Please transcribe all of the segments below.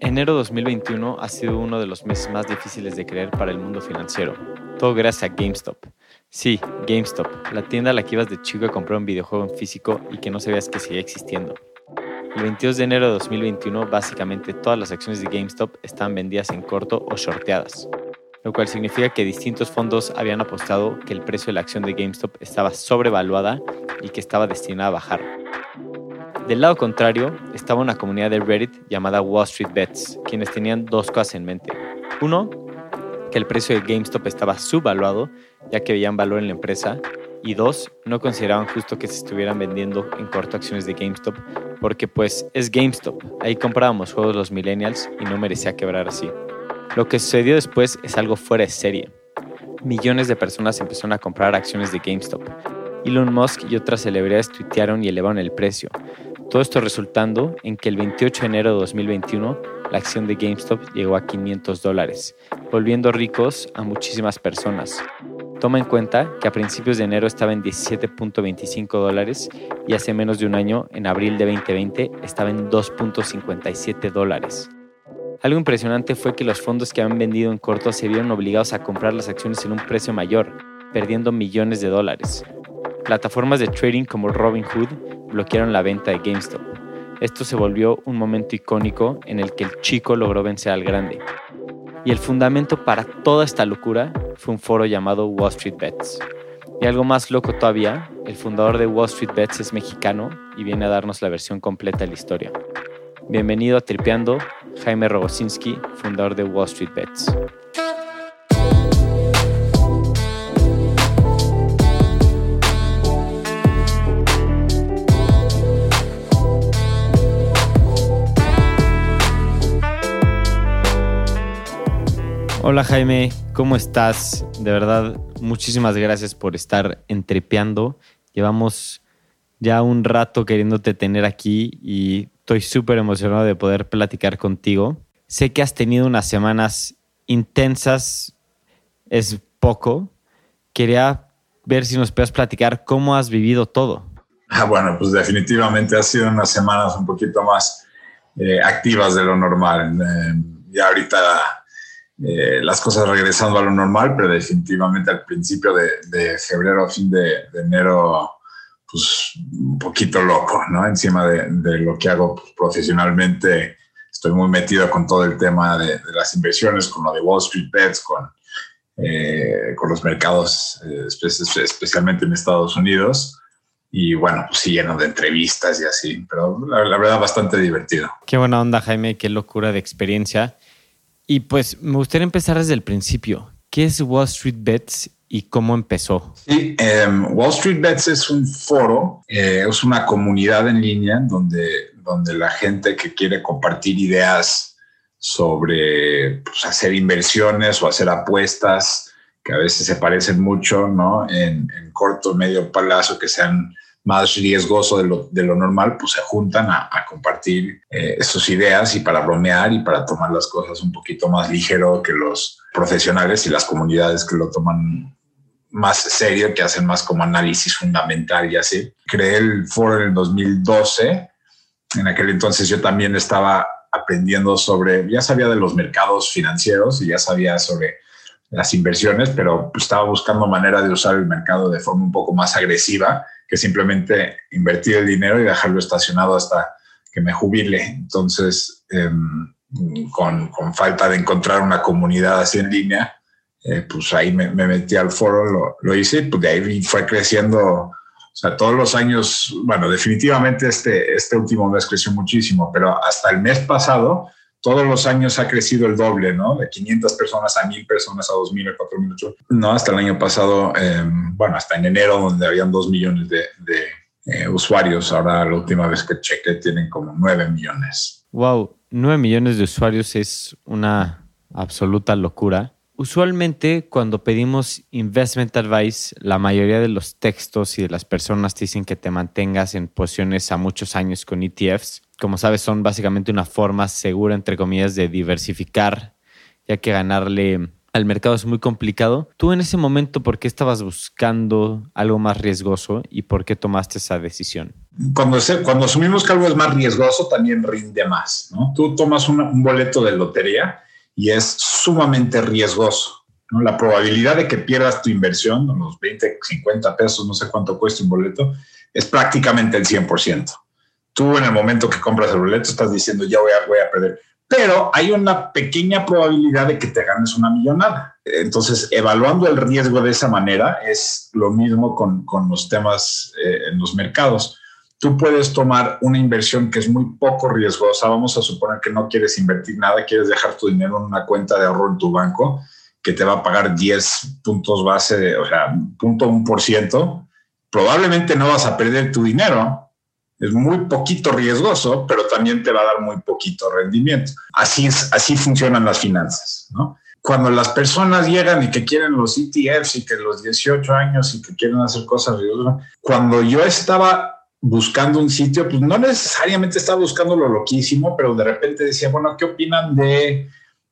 Enero 2021 ha sido uno de los meses más difíciles de creer para el mundo financiero. Todo gracias a GameStop. Sí, GameStop, la tienda a la que ibas de chico a comprar un videojuego en físico y que no sabías que seguía existiendo. El 22 de enero de 2021, básicamente todas las acciones de GameStop estaban vendidas en corto o shorteadas, lo cual significa que distintos fondos habían apostado que el precio de la acción de GameStop estaba sobrevaluada y que estaba destinada a bajar. Del lado contrario, estaba una comunidad de Reddit llamada Wall Street Bets, quienes tenían dos cosas en mente. Uno, que el precio de GameStop estaba subvaluado, ya que veían valor en la empresa. Y dos, no consideraban justo que se estuvieran vendiendo en corto acciones de GameStop, porque pues es GameStop. Ahí comprábamos juegos los millennials y no merecía quebrar así. Lo que sucedió después es algo fuera de serie. Millones de personas empezaron a comprar acciones de GameStop. Elon Musk y otras celebridades tuitearon y elevaron el precio, todo esto resultando en que el 28 de enero de 2021 la acción de GameStop llegó a 500 dólares, volviendo ricos a muchísimas personas. Toma en cuenta que a principios de enero estaba en 17.25 dólares y hace menos de un año, en abril de 2020, estaba en 2.57 dólares. Algo impresionante fue que los fondos que habían vendido en corto se vieron obligados a comprar las acciones en un precio mayor, perdiendo millones de dólares. Plataformas de trading como Robinhood bloquearon la venta de GameStop. Esto se volvió un momento icónico en el que el chico logró vencer al grande. Y el fundamento para toda esta locura fue un foro llamado Wall Street Bets. Y algo más loco todavía, el fundador de Wall Street Bets es mexicano y viene a darnos la versión completa de la historia. Bienvenido a Tripeando, Jaime Rogosinski, fundador de Wall Street Bets. Hola Jaime, ¿cómo estás? De verdad, muchísimas gracias por estar entrepeando. Llevamos ya un rato queriéndote tener aquí y estoy súper emocionado de poder platicar contigo. Sé que has tenido unas semanas intensas, es poco. Quería ver si nos puedes platicar cómo has vivido todo. Ah, bueno, pues definitivamente ha sido unas semanas un poquito más eh, activas de lo normal. Eh, ya ahorita eh, las cosas regresando a lo normal, pero definitivamente al principio de, febrero, fin de, enero, pues un poquito loco, ¿no? Encima de, lo que hago pues, profesionalmente, estoy muy metido con todo el tema de, las inversiones, con lo de Wall Street Bets, con, eh, con los mercados, eh, especialmente en Estados Unidos. Y bueno, pues sí, lleno de entrevistas y así, pero la, la verdad bastante divertido. Qué buena onda, Jaime, qué locura de experiencia. Y pues me gustaría empezar desde el principio. ¿Qué es Wall Street Bets y cómo empezó? Sí, em, Wall Street Bets es un foro, eh, es una comunidad en línea donde, donde la gente que quiere compartir ideas sobre pues, hacer inversiones o hacer apuestas, que a veces se parecen mucho, ¿no? En, en corto, medio plazo, que sean más riesgoso de lo, de lo normal, pues se juntan a, compartir eh, sus ideas y para bromear y para tomar las cosas un poquito más ligero que los profesionales y las comunidades que lo toman más serio, que hacen más como análisis fundamental y así. Creé el foro en el 2012. En aquel entonces yo también estaba aprendiendo sobre, ya sabía de los mercados financieros y ya sabía sobre las inversiones, pero pues, estaba buscando manera de usar el mercado de forma un poco más agresiva que simplemente invertir el dinero y dejarlo estacionado hasta que me jubile. Entonces, em, con, falta de encontrar una comunidad así en línea, eh, pues ahí me, me, metí al foro, lo, hice, pues de ahí fue creciendo, o sea, todos los años, bueno, definitivamente este, este último mes creció muchísimo, pero hasta el mes pasado todos los años ha crecido el doble, ¿no? De 500 personas a 1000 personas, a 2000, a 4000, no, hasta el año pasado, em, bueno, hasta en enero, donde habían 2 millones de, eh, usuarios. Ahora, la última vez que chequé, tienen como 9 millones. Wow, 9 millones de usuarios es una absoluta locura. Usualmente cuando pedimos investment advice, la mayoría de los textos y de las personas te dicen que te mantengas en posiciones a muchos años con ETFs como sabes, son básicamente una forma segura, entre comillas, de diversificar, ya que ganarle al mercado es muy complicado. Tú en ese momento, ¿por qué estabas buscando algo más riesgoso y por qué tomaste esa decisión? Cuando, cuando asumimos que algo es más riesgoso, también rinde más. Tú tomas un boleto de lotería y es sumamente riesgoso. La probabilidad de que pierdas tu inversión, los 20, 50 pesos, no sé cuánto cuesta un boleto, es prácticamente el 100%. Tú en el momento que compras el boleto estás diciendo, ya voy a, voy a perder pero hay una pequeña probabilidad de que te ganes una millonada. Entonces, evaluando el riesgo de esa manera es lo mismo con, con los temas eh, en los mercados. Tú puedes tomar una inversión que es muy poco riesgosa. Vamos a suponer que no quieres invertir nada, quieres dejar tu dinero en una cuenta de ahorro en tu banco que te va a pagar 10 puntos base, o sea, punto un por ciento. Probablemente no vas a perder tu dinero, es muy poquito riesgoso, pero también te va a dar muy poquito rendimiento. Así, es, así funcionan las finanzas. Cuando las personas llegan y que quieren los ETFs y que los 18 años y que quieren hacer cosas riesgosas, cuando yo estaba buscando un sitio, pues no necesariamente estaba buscando lo loquísimo, pero de repente decía, bueno, ¿qué opinan de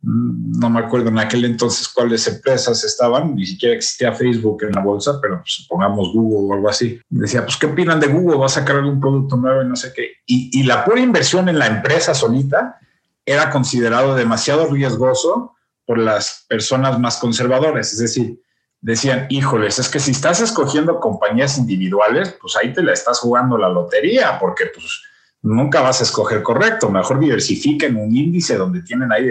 no me acuerdo en aquel entonces cuáles empresas estaban, ni siquiera existía Facebook en la bolsa, pero supongamos Google o algo así. Decía, pues, ¿qué opinan de Google? ¿Va a sacar algún producto nuevo y no sé qué? Y, y la pura inversión en la empresa solita era considerado demasiado riesgoso por las personas más conservadoras. Es decir, decían, híjoles, es que si estás escogiendo compañías individuales, pues ahí te la estás jugando la lotería, porque pues nunca vas a escoger correcto. Mejor diversifiquen un índice donde tienen ahí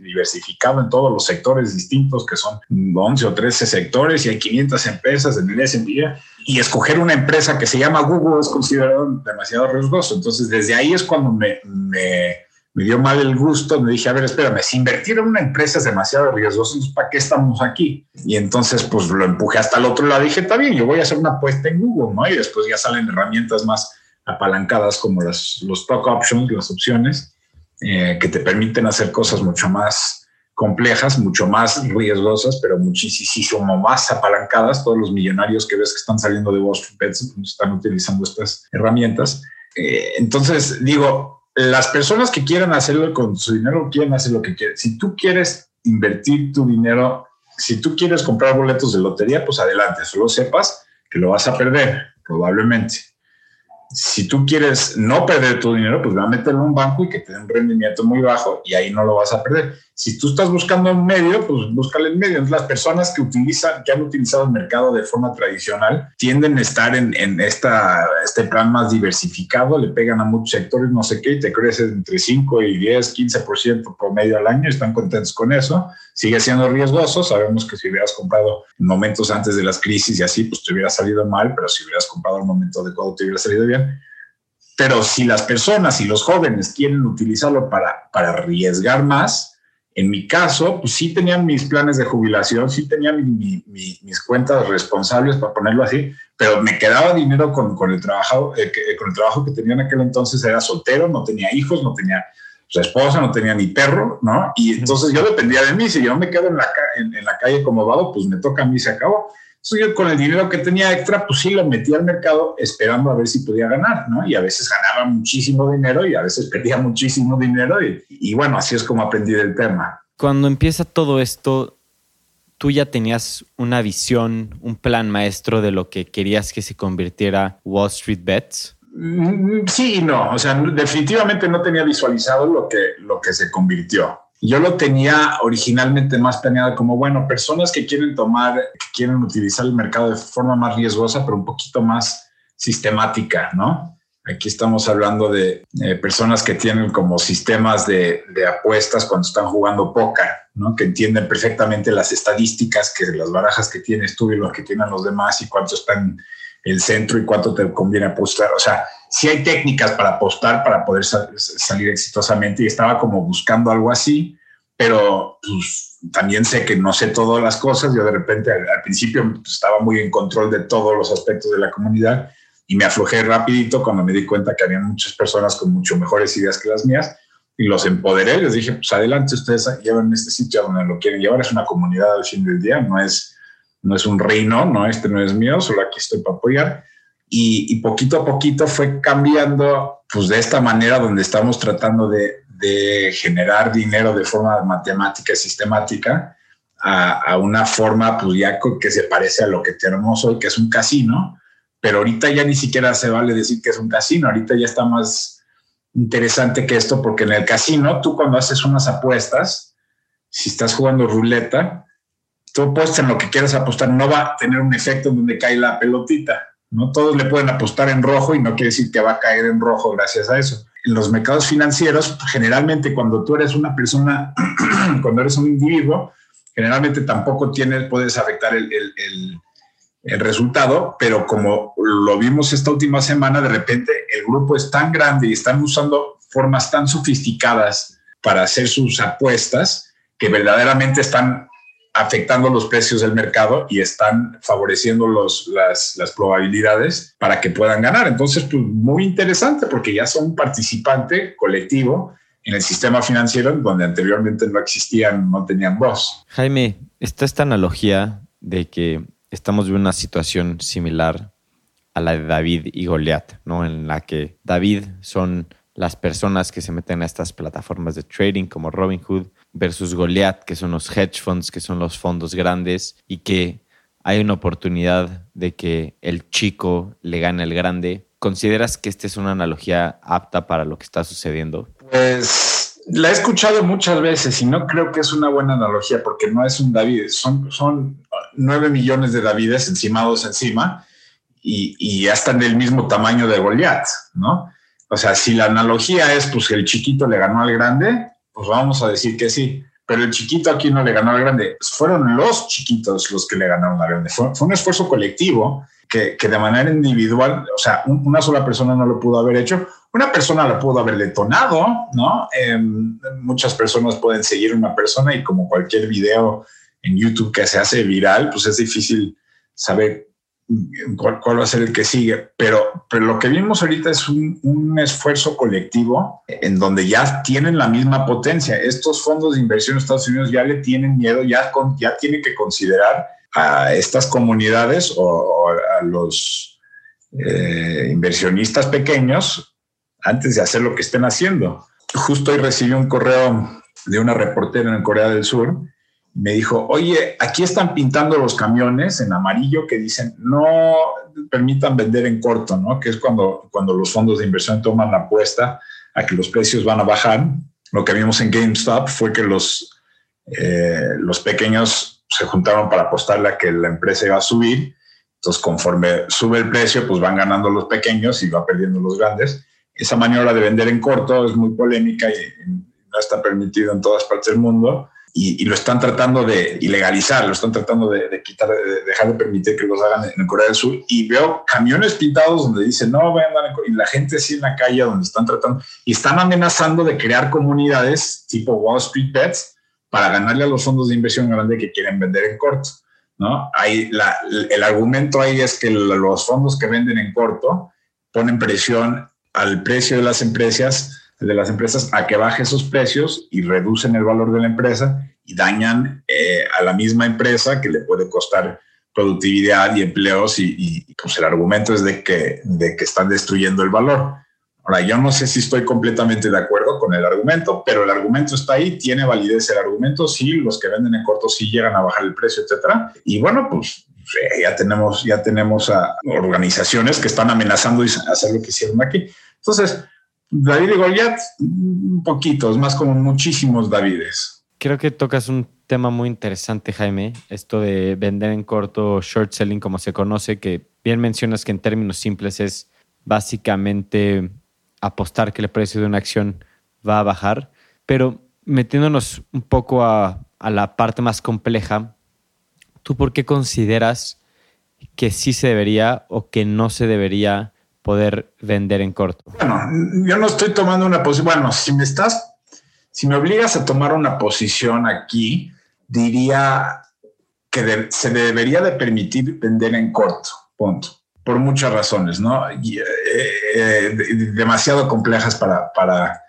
diversificado en todos los sectores distintos, que son 11 o 13 sectores y hay 500 empresas en el S&P. Y escoger una empresa que se llama Google es considerado demasiado riesgoso. Entonces, desde ahí es cuando me, me, dio mal el gusto. Me dije, a ver, espérame, si invertir en una empresa es demasiado riesgoso, ¿para qué estamos aquí? Y entonces, pues lo empujé hasta el otro lado. Dije, está bien, yo voy a hacer una apuesta en Google, ¿no? Y después ya salen herramientas más apalancadas como las, los stock options, las opciones, eh, que te permiten hacer cosas mucho más complejas, mucho más riesgosas, pero muchísimo más apalancadas. Todos los millonarios que ves que están saliendo de Wall Street Bets están utilizando estas herramientas. Eh, entonces, digo, las personas que quieran hacerlo con su dinero, quieren hacer lo que quieren. Si tú quieres invertir tu dinero, si tú quieres comprar boletos de lotería, pues adelante, solo sepas que lo vas a perder, probablemente si tú quieres no perder tu dinero, pues va a meterlo en un banco y que te dé un rendimiento muy bajo y ahí no lo vas a perder. Si tú estás buscando un medio, pues búscale en medio. Las personas que utilizan, que han utilizado el mercado de forma tradicional, tienden a estar en, en esta, este plan más diversificado, le pegan a muchos sectores, no sé qué, y te crece entre 5 y 10, 15% promedio al año, están contentos con eso. Sigue siendo riesgoso, sabemos que si hubieras comprado momentos antes de las crisis y así, pues te hubiera salido mal, pero si hubieras comprado un momento adecuado te hubiera salido bien. Pero si las personas y los jóvenes quieren utilizarlo para, para arriesgar más, en mi caso, pues sí tenían mis planes de jubilación, sí tenían mis cuentas responsables, para ponerlo así, pero me quedaba dinero con, con el trabajo, eh, que, con el trabajo que tenía en aquel entonces. Era soltero, no tenía hijos, no tenía su esposa, no tenía ni perro, ¿no? Y entonces yo dependía de mí. Si yo me quedo en la, en, en la calle como vado, pues me toca a mí, se acabó. Entonces yo con el dinero que tenía extra, pues sí lo metía al mercado esperando a ver si podía ganar, ¿no? Y a veces ganaba muchísimo dinero y a veces perdía muchísimo dinero y, y bueno, así es como aprendí del tema. Cuando empieza todo esto, tú ya tenías una visión, un plan maestro de lo que querías que se convirtiera Wall Street Bets. Mm, sí y no, o sea, definitivamente no tenía visualizado lo que, lo que se convirtió. Yo lo tenía originalmente más planeado como, bueno, personas que quieren tomar, que quieren utilizar el mercado de forma más riesgosa, pero un poquito más sistemática, ¿no? Aquí estamos hablando de personas que tienen como sistemas de, apuestas cuando están jugando póker, ¿no? Que entienden perfectamente las estadísticas, que las barajas que tienes tú y los que tienen los demás y cuánto están el centro y cuánto te conviene apostar. O sea, sí hay técnicas para apostar para poder salir exitosamente y estaba como buscando algo así, pero pues, también sé que no sé todas las cosas. Yo de repente al, principio pues, estaba muy en control de todos los aspectos de la comunidad y me aflojé rapidito cuando me di cuenta que había muchas personas con mucho mejores ideas que las mías y los empoderé. Les dije, pues adelante, ustedes llevan este sitio donde lo quieren llevar. Es una comunidad al fin del día, no es no es un reino, no, este no es mío, solo aquí estoy para apoyar. Y, poquito a poquito fue cambiando, pues de esta manera donde estamos tratando de, generar dinero de forma matemática y sistemática, a, una forma pues ya que se parece a lo que tenemos hoy, que es un casino, pero ahorita ya ni siquiera se vale decir que es un casino, ahorita ya está más interesante que esto, porque en el casino tú cuando haces unas apuestas, si estás jugando ruleta, tú apuestas en lo que quieras apostar, no va a tener un efecto en donde cae la pelotita, ¿no? Todos le pueden apostar en rojo y no quiere decir que va a caer en rojo gracias a eso. En los mercados financieros, generalmente cuando tú eres una persona, cuando eres un individuo, generalmente tampoco tienes, puedes afectar el, el, el, resultado, pero como lo vimos esta última semana, de repente el grupo es tan grande y están usando formas tan sofisticadas para hacer sus apuestas que verdaderamente están afectando los precios del mercado y están favoreciendo los, las, probabilidades para que puedan ganar. Entonces, pues muy interesante porque ya son participante colectivo en el sistema financiero donde anteriormente no existían, no tenían voz. Jaime, está esta analogía de que estamos en una situación similar a la de David y Goliat, ¿no? En la que David son las personas que se meten a estas plataformas de trading como Robinhood versus Goliat, que son los hedge funds, que son los fondos grandes y que hay una oportunidad de que el chico le gane al grande. ¿Consideras que esta es una analogía apta para lo que está sucediendo? Pues la he escuchado muchas veces y no creo que es una buena analogía porque no es un David, son, son nueve millones de Davides encimados encima y, y ya están del mismo tamaño de Goliat, ¿no? O sea, si la analogía es pues que el chiquito le ganó al grande, pues vamos a decir que sí. Pero el chiquito aquí no le ganó al grande, fueron los chiquitos los que le ganaron al grande. Fue, un esfuerzo colectivo que, que, de manera individual, o sea, una sola persona no lo pudo haber hecho, una persona lo pudo haber detonado, ¿no? Em, muchas personas pueden seguir una persona y como cualquier video en YouTube que se hace viral, pues es difícil saber cuál, cuál, va a ser el que sigue. Pero, lo que vimos ahorita es un, esfuerzo colectivo en donde ya tienen la misma potencia. Estos fondos de inversión en Estados Unidos ya le tienen miedo, ya, tienen que considerar a estas comunidades o, o a los eh, inversionistas pequeños antes de hacer lo que estén haciendo. Justo hoy recibí un correo de una reportera en Corea del Sur. Me dijo, oye, aquí están pintando los camiones en amarillo que dicen no permitan vender en corto, ¿no? Que es cuando, cuando los fondos de inversión toman la apuesta a que los precios van a bajar. Lo que vimos en GameStop fue que los, eh, los pequeños se juntaron para apostarle a que la empresa iba a subir. Entonces, conforme sube el precio, pues van ganando los pequeños y va perdiendo los grandes esa maniobra de vender en corto es muy polémica y no está permitido en todas partes del mundo y, y lo están tratando de ilegalizar, lo están tratando de, de quitar, de, dejar de permitir que los hagan en Corea del Sur y veo camiones pintados donde dicen no vayan a y la gente así en la calle donde están tratando y están amenazando de crear comunidades tipo Wall Street Bets para ganarle a los fondos de inversión grande que quieren vender en corto. ¿no? Ahí la, el argumento ahí es que los fondos que venden en corto ponen presión al precio de las empresas, de las empresas a que baje esos precios y reducen el valor de la empresa y dañan eh, a la misma empresa que le puede costar productividad y empleos y, y, pues el argumento es de que, de que están destruyendo el valor. Ahora, yo no sé si estoy completamente de acuerdo con el argumento, pero el argumento está ahí, tiene validez el argumento, sí, los que venden en corto sí llegan a bajar el precio, etcétera. Y bueno, pues ya tenemos, ya tenemos a organizaciones que están amenazando y hacer lo que hicieron aquí. Entonces, David y Goliat, un poquito, es más como muchísimos Davides. Creo que tocas un tema muy interesante, Jaime, esto de vender en corto, short selling, como se conoce, que bien mencionas que en términos simples es básicamente apostar que el precio de una acción va a bajar, pero metiéndonos un poco a, a la parte más compleja, ¿tú por qué consideras que sí se debería o que no se debería poder vender en corto? Bueno, yo no estoy tomando una posición. Bueno, si me estás, si me obligas a tomar una posición aquí, diría que se debería de permitir vender en corto, punto. Por muchas razones, ¿no? Eh, eh, demasiado complejas para, para,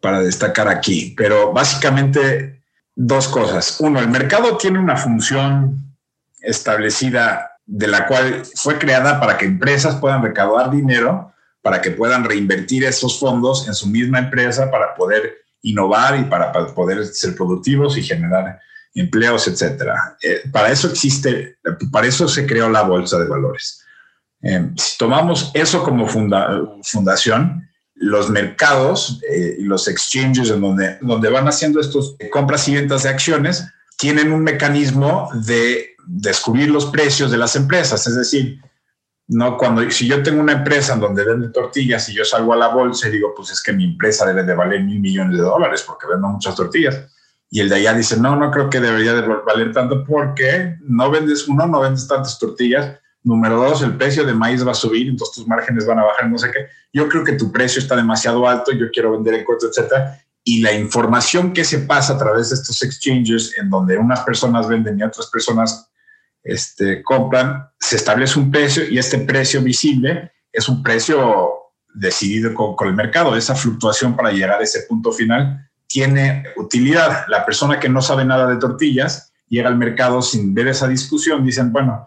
para destacar aquí. Pero básicamente dos cosas. Uno, el mercado tiene una función establecida de la cual fue creada para que empresas puedan recaudar dinero, para que puedan reinvertir esos fondos en su misma empresa para poder innovar y para, poder ser productivos y generar empleos, etcétera. Eh, para eso existe, para eso se creó la bolsa de valores. Eh, si tomamos eso como fundación, los mercados y los exchanges en donde, donde van haciendo estos compras y ventas de acciones tienen un mecanismo de descubrir los precios de las empresas. Es decir, no cuando si yo tengo una empresa en donde vende tortillas y yo salgo a la bolsa y digo, pues es que mi empresa debe de valer mil millones de dólares porque vendo muchas tortillas. Y el de allá dice, no, no creo que debería de valer tanto porque no vendes uno, no vendes tantas tortillas. Número dos, el precio de maíz va a subir, entonces tus márgenes van a bajar, no sé qué. Yo creo que tu precio está demasiado alto, yo quiero vender en corto, etcétera. Y la información que se pasa a través de estos exchanges, en donde unas personas venden y otras personas este, compran, se establece un precio y este precio visible es un precio decidido con, el mercado. Esa fluctuación para llegar a ese punto final tiene utilidad. La persona que no sabe nada de tortillas llega al mercado sin ver esa discusión, dicen, bueno,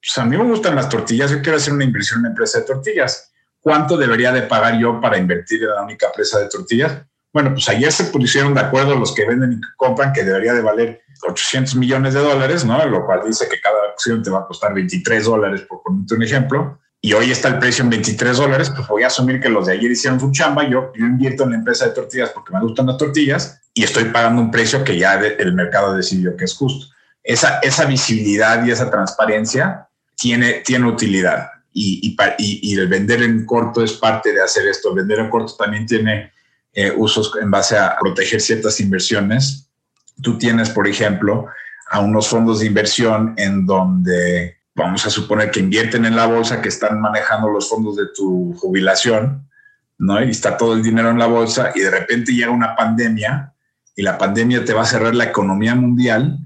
pues a mí me gustan las tortillas, yo quiero hacer una inversión en una empresa de tortillas. ¿Cuánto debería de pagar yo para invertir en la única empresa de tortillas? Bueno, pues ayer se pusieron de acuerdo los que venden y compran que debería de valer 800 millones de dólares, ¿no? Lo cual dice que cada acción te va a costar 23 dólares, por ponerte un ejemplo, y hoy está el precio en 23 dólares, pues voy a asumir que los de ayer hicieron su chamba, yo, yo invierto en la empresa de tortillas porque me gustan las tortillas y estoy pagando un precio que ya el mercado decidió que es justo. Esa, esa visibilidad y esa transparencia tiene, tiene utilidad y, y, y, el vender en corto es parte de hacer esto. Vender en corto también tiene eh, usos en base a proteger ciertas inversiones tú tienes, por ejemplo, a unos fondos de inversión en donde vamos a suponer que invierten en la bolsa, que están manejando los fondos de tu jubilación, ¿no? Y está todo el dinero en la bolsa y de repente llega una pandemia y la pandemia te va a cerrar la economía mundial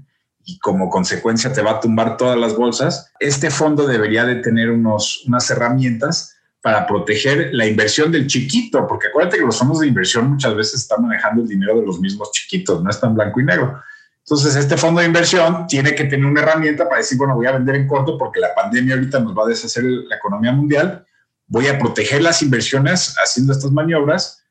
y como consecuencia te va a tumbar todas las bolsas. Este fondo debería de tener unos, unas herramientas para proteger la inversión del chiquito, porque acuérdate que los fondos de inversión muchas veces están manejando el dinero de los mismos chiquitos, no es tan blanco y negro. Entonces, este fondo de inversión tiene que tener una herramienta para decir, bueno, voy a vender en corto porque la pandemia ahorita nos va a deshacer la economía mundial, voy a proteger las inversiones haciendo estas maniobras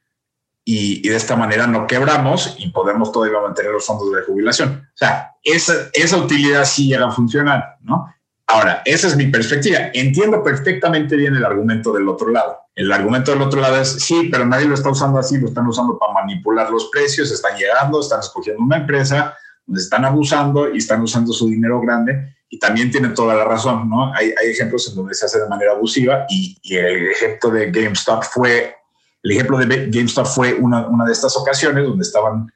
y, de esta manera no quebramos y podemos todavía mantener los fondos de jubilación. O sea, esa, esa utilidad sí llega a funcionar, ¿no? Ahora, esa es mi perspectiva. Entiendo perfectamente bien el argumento del otro lado. El argumento del otro lado es, sí, pero nadie lo está usando así, lo están usando para manipular los precios, están llegando, están escogiendo una empresa, donde están abusando y están usando su dinero grande. Y también tiene toda la razón, ¿no? Hay, ejemplos en donde se hace de manera abusiva y, el ejemplo de GameStop fue, el ejemplo de GameStop fue una, una de estas ocasiones donde estaban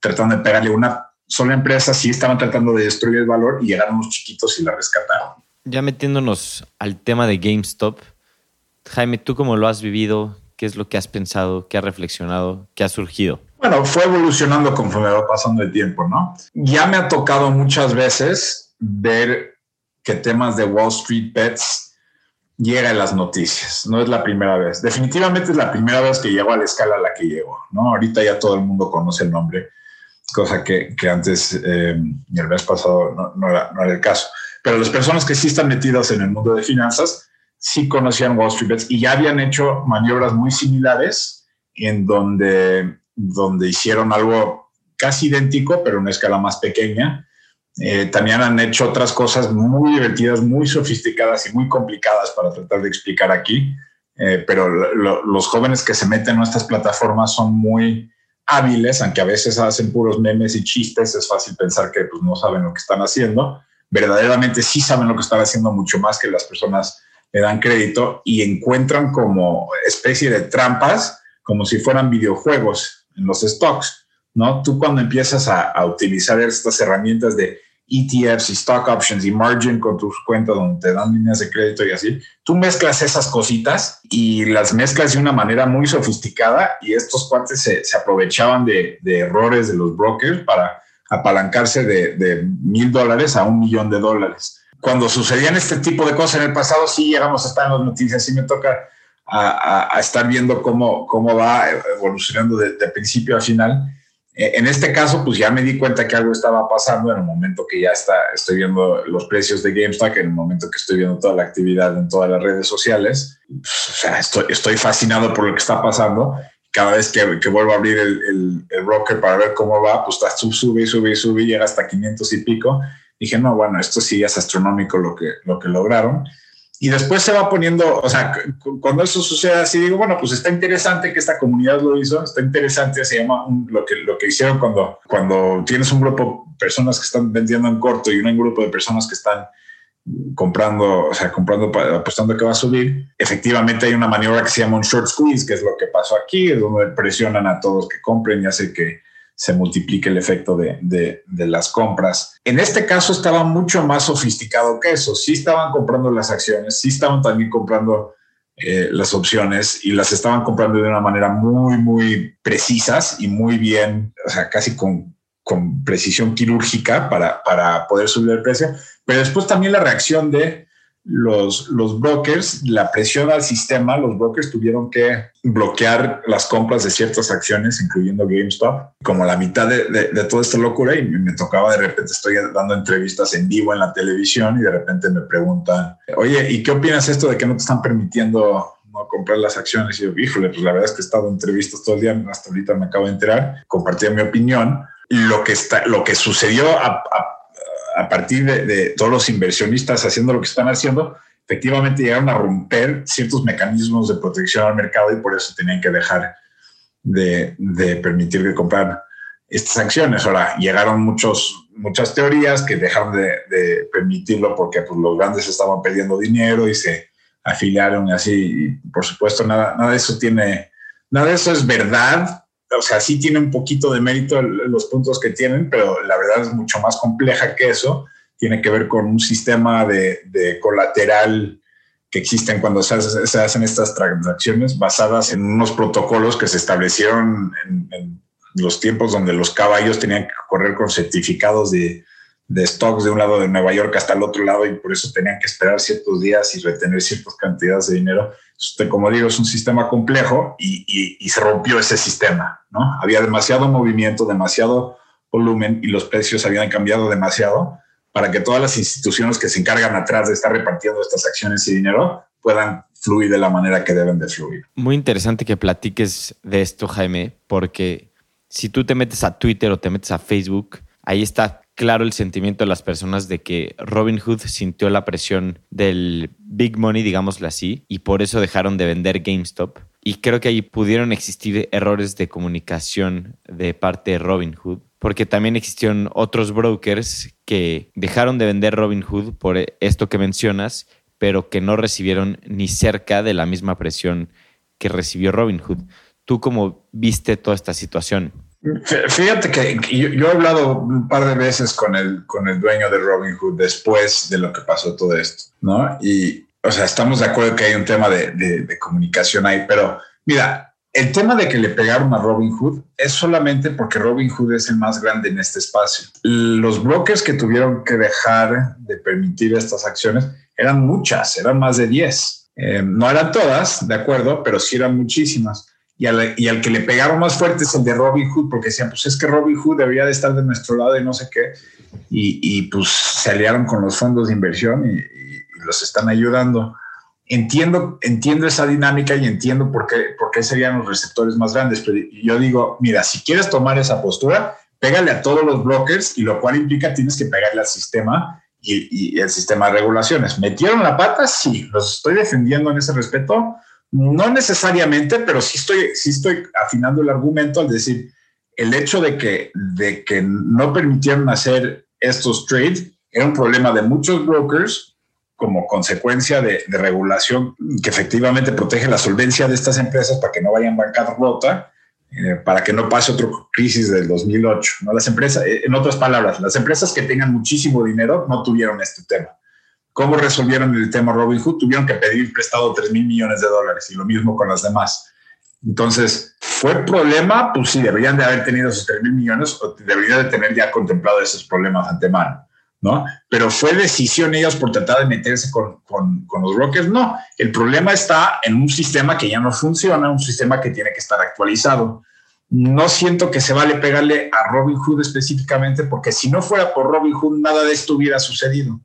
tratando de pegarle una sola empresa, sí estaban tratando de destruir el valor y llegaron los chiquitos y la rescataron. Ya metiéndonos al tema de GameStop, Jaime, ¿tú cómo lo has vivido? ¿Qué es lo que has pensado? ¿Qué has reflexionado? ¿Qué ha surgido? Bueno, fue evolucionando conforme va pasando el tiempo, ¿no? Ya me ha tocado muchas veces ver que temas de Wall Street Bets llega en las noticias. No es la primera vez. Definitivamente es la primera vez que llego a la escala a la que llego, ¿no? Ahorita ya todo el mundo conoce el nombre cosa que, que antes, eh, el mes pasado, no, era, no, era, el caso. Pero las personas que sí están metidas en el mundo de finanzas sí conocían Wall Street Bets y ya habían hecho maniobras muy similares en donde, donde hicieron algo casi idéntico, pero en una escala más pequeña. Eh, también han hecho otras cosas muy divertidas, muy sofisticadas y muy complicadas para tratar de explicar aquí. Eh, pero los jóvenes que se meten en estas plataformas son muy, hábiles, aunque a veces hacen puros memes y chistes, es fácil pensar que pues, no saben lo que están haciendo. Verdaderamente sí saben lo que están haciendo mucho más que las personas le dan crédito y encuentran como especie de trampas, como si fueran videojuegos en los stocks, ¿no? Tú cuando empiezas a, a utilizar estas herramientas de ETFs y stock options y margin con tus cuentas donde te dan líneas de crédito y así. Tú mezclas esas cositas y las mezclas de una manera muy sofisticada y estos cuates se, aprovechaban de, errores de los brokers para apalancarse de mil dólares a un millón de dólares. Cuando sucedían este tipo de cosas en el pasado, sí llegamos a estar en las noticias, sí me toca a, estar viendo cómo, cómo va evolucionando de, de principio a final en este caso, pues ya me di cuenta que algo estaba pasando en el momento que ya está, estoy viendo los precios de GameStop, en el momento que estoy viendo toda la actividad en todas las redes sociales. Pues, o sea, estoy, fascinado por lo que está pasando. cada vez que, vuelvo a abrir el, broker para ver cómo va, pues sube y sube y sube y llega hasta 500 y pico. Dije, no, bueno, esto sí es astronómico lo que, lo que lograron. Y después se va poniendo, o sea, cuando eso sucede así, digo, bueno, pues está interesante que esta comunidad lo hizo, está interesante, se llama lo, que, lo que hicieron cuando, cuando tienes un grupo de personas que están vendiendo en corto y un grupo de personas que están comprando, o sea, comprando, apostando que va a subir, efectivamente hay una maniobra que se llama un short squeeze, que es lo que pasó aquí, es donde presionan a todos que compren y hace que se multiplique el efecto de, de, las compras. En este caso estaba mucho más sofisticado que eso. Sí estaban comprando las acciones, sí estaban también comprando eh, las opciones y las estaban comprando de una manera muy, muy precisas y muy bien, o sea, casi con, con precisión quirúrgica para, para poder subir el precio pero después también la reacción de los, los brokers, la presión al sistema, los brokers tuvieron que bloquear las compras de ciertas acciones, incluyendo GameStop, como la mitad de, de, toda esta locura. Y me tocaba de repente, estoy dando entrevistas en vivo en la televisión y de repente me preguntan, oye, ¿y qué opinas esto de que no te están permitiendo no comprar las acciones? Y yo, híjole, pues la verdad es que he estado en entrevistas todo el día, hasta ahorita me acabo de enterar, compartí mi opinión. Lo que, está, lo que sucedió a, a a partir de, todos los inversionistas haciendo lo que están haciendo, efectivamente llegaron a romper ciertos mecanismos de protección al mercado y por eso tenían que dejar de, permitir que comprar estas acciones. Ahora, llegaron muchos, muchas teorías que dejaron de, permitirlo porque pues, los grandes estaban perdiendo dinero y se afiliaron y así. Y por supuesto, nada, nada de eso tiene, nada de eso es verdad o sea, sí tiene un poquito de mérito los puntos que tienen, pero la verdad es mucho más compleja que eso. Tiene que ver con un sistema de, colateral que existen cuando se, hacen estas transacciones basadas en unos protocolos que se establecieron en, los tiempos donde los caballos tenían que correr con certificados de, stocks de un lado de Nueva York hasta el otro lado y por eso tenían que esperar ciertos días y retener ciertas cantidades de dinero como digo, es un sistema complejo y, se rompió ese sistema, ¿no? Había demasiado movimiento, demasiado volumen y los precios habían cambiado demasiado para que todas las instituciones que se encargan atrás de estar repartiendo estas acciones y dinero puedan fluir de la manera que deben de fluir. Muy interesante que platiques de esto, Jaime, porque si tú te metes a Twitter o te metes a Facebook, ahí está claro el sentimiento de las personas de que Robin Hood sintió la presión del big money, digámoslo así, y por eso dejaron de vender GameStop. Y creo que ahí pudieron existir errores de comunicación de parte de Robin Hood, porque también existieron otros brokers que dejaron de vender Robin Hood por esto que mencionas, pero que no recibieron ni cerca de la misma presión que recibió Robin Hood. ¿Tú cómo viste toda esta situación? Fíjate que yo, he hablado un par de veces con el, con el dueño de Robinhood después de lo que pasó todo esto, ¿no? Y, o sea, estamos de acuerdo que hay un tema de, de, comunicación ahí, pero mira, el tema de que le pegaron a Robinhood es solamente porque Robinhood es el más grande en este espacio. Los brokers que tuvieron que dejar de permitir estas acciones eran muchas, eran más de 10. Eh, no eran todas, de acuerdo, pero sí eran muchísimas y al, y al, que le pegaron más fuerte es el de Robin Hood, porque decían, pues es que Robin Hood debería de estar de nuestro lado y no sé qué. Y, y pues se aliaron con los fondos de inversión y, los están ayudando. Entiendo, entiendo esa dinámica y entiendo por qué, por qué serían los receptores más grandes, pero yo digo, mira, si quieres tomar esa postura, pégale a todos los brokers y lo cual implica tienes que pegarle al sistema y, y el sistema de regulaciones. ¿Metieron la pata? Sí, los estoy defendiendo en ese respeto no necesariamente, pero sí estoy, sí estoy afinando el argumento al decir el hecho de que, de que no permitieron hacer estos trades era un problema de muchos brokers como consecuencia de, regulación que efectivamente protege la solvencia de estas empresas para que no vayan bancarrota, eh, para que no pase otra crisis del 2008. ¿no? Las empresas, en otras palabras, las empresas que tengan muchísimo dinero no tuvieron este tema. ¿Cómo resolvieron el tema Robin Hood? Tuvieron que pedir prestado 3 mil millones de dólares y lo mismo con las demás. Entonces, ¿fue problema? Pues sí, deberían de haber tenido esos 3 mil millones o deberían de tener ya contemplado esos problemas antemano, ¿no? Pero ¿fue decisión ellos por tratar de meterse con, con, con los brokers? No, el problema está en un sistema que ya no funciona, un sistema que tiene que estar actualizado. No siento que se vale pegarle a Robin Hood específicamente porque si no fuera por Robin Hood, nada de esto hubiera sucedido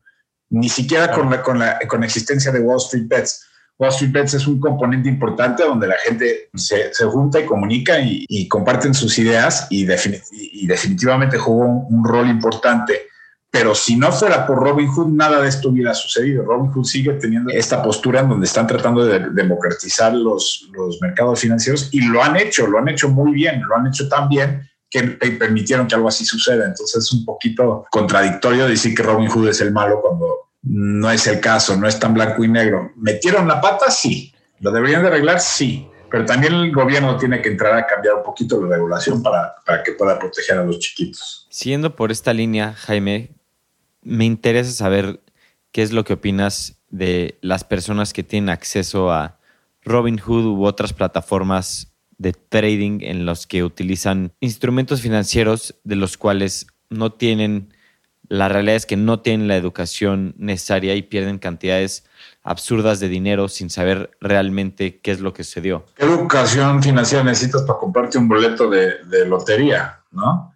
ni siquiera con la, con la, con existencia de Wall Street Bets. Wall Street Bets es un componente importante donde la gente se, junta y comunica y, comparten sus ideas y, definitivamente jugó un, rol importante. Pero si no fuera por Robinhood, nada de esto hubiera sucedido. Robinhood sigue teniendo esta postura en donde están tratando de democratizar los, los mercados financieros y lo han hecho, lo han hecho muy bien, lo han hecho tan bien que permitieron que algo así suceda. Entonces es un poquito contradictorio decir que Robinhood es el malo cuando no es el caso, no es tan blanco y negro. ¿Metieron la pata? Sí. ¿Lo deberían de arreglar? Sí. Pero también el gobierno tiene que entrar a cambiar un poquito la regulación para, para que pueda proteger a los chiquitos. Siguiendo por esta línea, Jaime, me interesa saber qué es lo que opinas de las personas que tienen acceso a Robinhood u otras plataformas de trading en los que utilizan instrumentos financieros de los cuales no tienen la realidad es que no tienen la educación necesaria y pierden cantidades absurdas de dinero sin saber realmente qué es lo que sucedió. ¿Qué educación financiera necesitas para comprarte un boleto de, lotería? ¿no?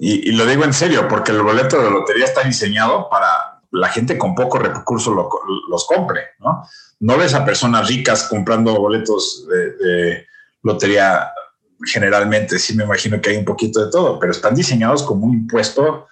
Y, lo digo en serio, porque el boleto de lotería está diseñado para la gente con pocos recursos los compre. ¿no? no ves a personas ricas comprando boletos de lotería generalmente, sí me imagino que hay un poquito de todo, pero están diseñados como un impuesto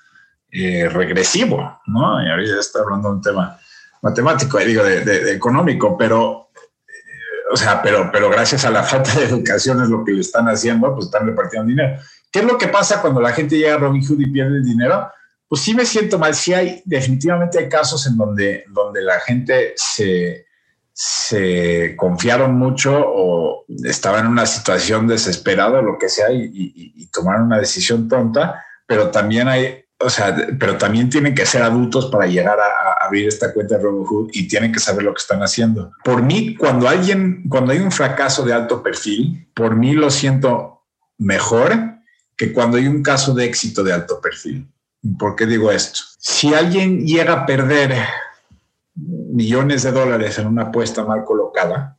eh, regresivo, ¿no? Y ahorita está hablando de un tema matemático, digo, de, económico, pero, eh, o sea, pero, pero gracias a la falta de educación es lo que le están haciendo, pues están repartiendo dinero. ¿Qué es lo que pasa cuando la gente llega a Robinhood y pierde el dinero? Pues sí me siento mal, sí hay, definitivamente hay casos en donde, donde la gente se, se confiaron mucho o estaban en una situación desesperada lo que sea y, y tomaron una decisión tonta, pero también hay o sea, pero también tienen que ser adultos para llegar a, abrir esta cuenta de Robinhood y tienen que saber lo que están haciendo. Por mí, cuando alguien, cuando hay un fracaso de alto perfil, por mí lo siento mejor que cuando hay un caso de éxito de alto perfil. ¿Por qué digo esto? Si alguien llega a perder millones de dólares en una apuesta mal colocada,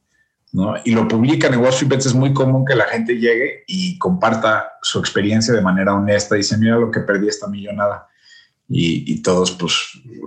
y lo publican en Wall Street Bets, es muy común que la gente llegue y comparta su experiencia de manera honesta y dice, mira lo que perdí esta millonada. Y, todos, pues,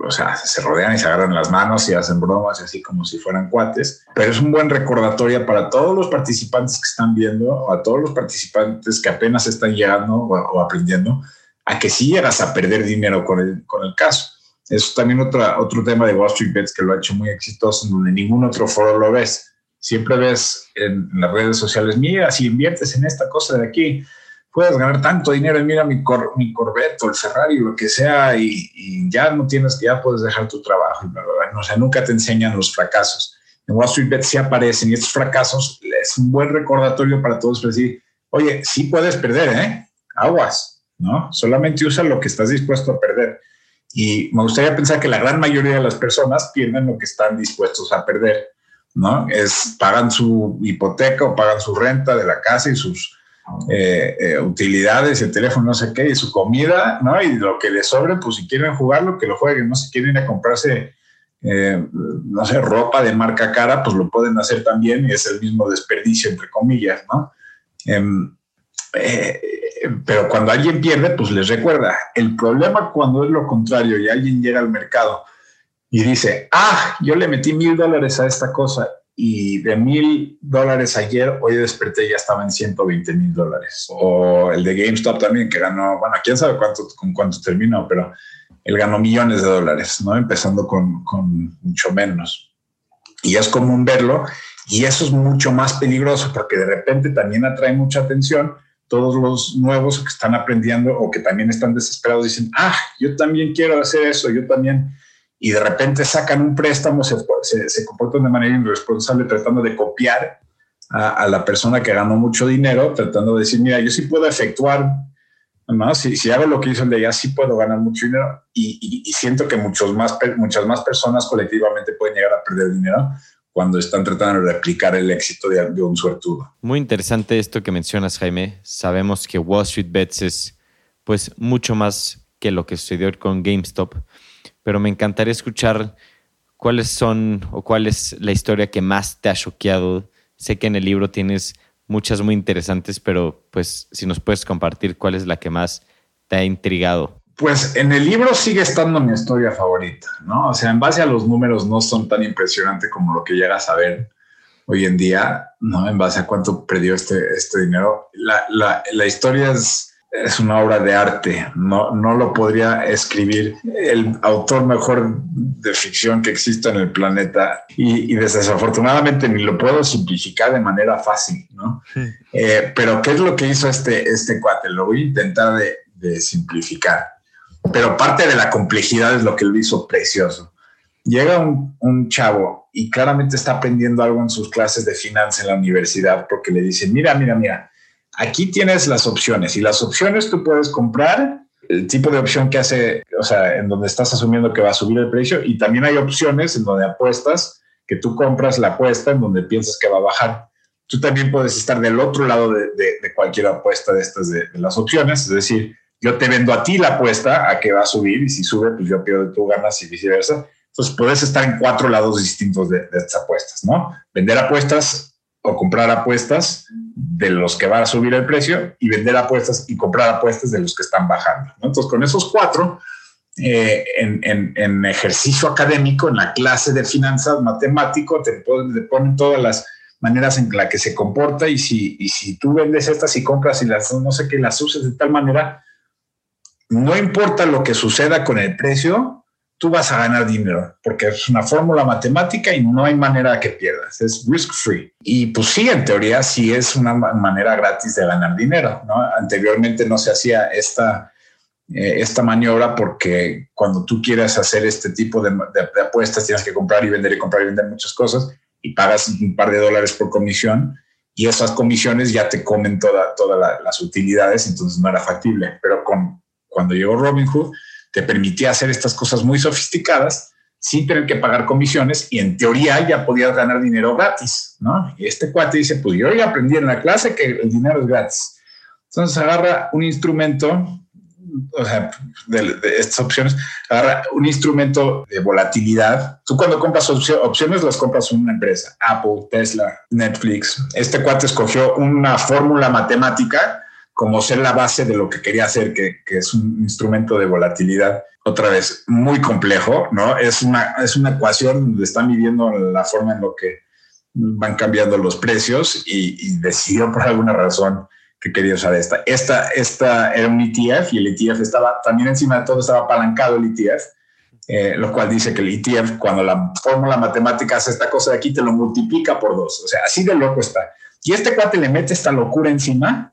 o sea, se rodean y se agarran las manos y hacen bromas y así como si fueran cuates. Pero es un buen recordatorio para todos los participantes que están viendo o a todos los participantes que apenas están llegando o, aprendiendo a que si llegas a perder dinero con el, con el caso. Eso también otro, otro tema de Wall Street Bets que lo ha hecho muy exitoso, donde ningún otro foro lo ves Siempre ves en, las redes sociales, mira, si inviertes en esta cosa de aquí, puedes ganar tanto dinero, mira mi, cor, mi Corvette o el Ferrari, lo que sea, y, ya no tienes que, ya puedes dejar tu trabajo. o sea, nunca te enseñan los fracasos. En Wall Street Bet sí aparecen y estos fracasos es un buen recordatorio para todos para decir, oye, sí puedes perder, ¿eh? Aguas, ¿no? Solamente usa lo que estás dispuesto a perder. Y me gustaría pensar que la gran mayoría de las personas pierden lo que están dispuestos a perder. ¿No? Es, pagan su hipoteca o pagan su renta de la casa y sus eh, eh, utilidades, el teléfono, no sé qué, y su comida, ¿no? Y lo que les sobre, pues si quieren jugarlo, que lo jueguen, ¿no? Si quieren ir a comprarse, eh, no sé, ropa de marca cara, pues lo pueden hacer también y es el mismo desperdicio, entre comillas, ¿no? Em, pero cuando alguien pierde, pues les recuerda. El problema cuando es lo contrario y alguien llega al mercado y dice, ah, yo le metí mil dólares a esta cosa y de mil dólares ayer, hoy desperté y ya estaba en 120 mil dólares. O el de GameStop también, que ganó, bueno, quién sabe cuánto, con cuánto terminó, pero él ganó millones de dólares, ¿no? Empezando con, con mucho menos. Y es común verlo y eso es mucho más peligroso porque de repente también atrae mucha atención. Todos los nuevos que están aprendiendo o que también están desesperados dicen, ah, yo también quiero hacer eso, yo también y de repente sacan un préstamo, se, se, comportan de manera irresponsable tratando de copiar a, la persona que ganó mucho dinero, tratando de decir, mira, yo sí puedo efectuar, ¿no? si, si hago lo que hizo el de allá, sí puedo ganar mucho dinero y, y, siento que muchos más, muchas más personas colectivamente pueden llegar a perder dinero cuando están tratando de replicar el éxito de, de un suertudo. Muy interesante esto que mencionas, Jaime. Sabemos que Wall Street Bets es pues mucho más que lo que sucedió con GameStop pero me encantaría escuchar cuáles son o cuál es la historia que más te ha choqueado. Sé que en el libro tienes muchas muy interesantes, pero pues si nos puedes compartir cuál es la que más te ha intrigado. Pues en el libro sigue estando mi historia favorita, ¿no? O sea, en base a los números no son tan impresionantes como lo que llegas a ver, hoy en día, ¿no? En base a cuánto perdió este, este dinero. La, la, la historia es, es una obra de arte, no, no lo podría escribir el autor mejor de ficción que exista en el planeta y, desafortunadamente ni lo puedo simplificar de manera fácil, ¿no? Eh, pero ¿qué es lo que hizo este, este cuate? Lo voy a intentar de, de simplificar, pero parte de la complejidad es lo que lo hizo precioso llega un, un, chavo y claramente está aprendiendo algo en sus clases de finanzas en la universidad porque le dicen, mira, mira, mira, aquí tienes las opciones y las opciones tú puedes comprar el tipo de opción que hace, o sea, en donde estás asumiendo que va a subir el precio y también hay opciones en donde apuestas que tú compras la apuesta en donde piensas que va a bajar. Tú también puedes estar del otro lado de, de, cualquier apuesta de estas de, las opciones, es decir, yo te vendo a ti la apuesta a que va a subir y si sube, pues yo pierdo tú ganas y viceversa entonces, puedes estar en cuatro lados distintos de, estas apuestas, ¿no? Vender apuestas o comprar apuestas de los que van a subir el precio y vender apuestas y comprar apuestas de los que están bajando. Entonces, con esos cuatro, eh, en, ejercicio académico, en la clase de finanzas matemático, te, ponen todas las maneras en las que se comporta y si, y si tú vendes estas y compras y las no sé qué, las uses de tal manera, no importa lo que suceda con el precio, tú vas a ganar dinero, porque es una fórmula matemática y no hay manera que pierdas, es risk free. Y pues sí, en teoría sí es una manera gratis de ganar dinero, ¿no? Anteriormente no se hacía esta, eh, esta maniobra porque cuando tú quieres hacer este tipo de, apuestas tienes que comprar y vender y comprar y vender muchas cosas y pagas un par de dólares por comisión y esas comisiones ya te comen todas toda las utilidades, entonces no era factible. Pero con, cuando llegó Robinhood, te permitía hacer estas cosas muy sofisticadas sin tener que pagar comisiones y en teoría ya podías ganar dinero gratis, ¿no? Y este cuate dice, pues yo ya aprendí en la clase que el dinero es gratis. Entonces agarra un instrumento, o sea, de, estas opciones, agarra un instrumento de volatilidad. Tú cuando compras opciones las compras en una empresa, Apple, Tesla, Netflix. Este cuate escogió una fórmula matemática como ser la base de lo que quería hacer, que, es un instrumento de volatilidad, otra vez, muy complejo, ¿no? Es una, es una ecuación donde están midiendo la forma en lo que van cambiando los precios y, decidió por alguna razón que quería usar esta. Esta, esta era un ETF y el ETF estaba también encima de todo, estaba apalancado el ETF, eh, lo cual dice que el ETF, cuando la fórmula matemática hace esta cosa de aquí, te lo multiplica por dos. O sea, así de loco está. Y este cuate le mete esta locura encima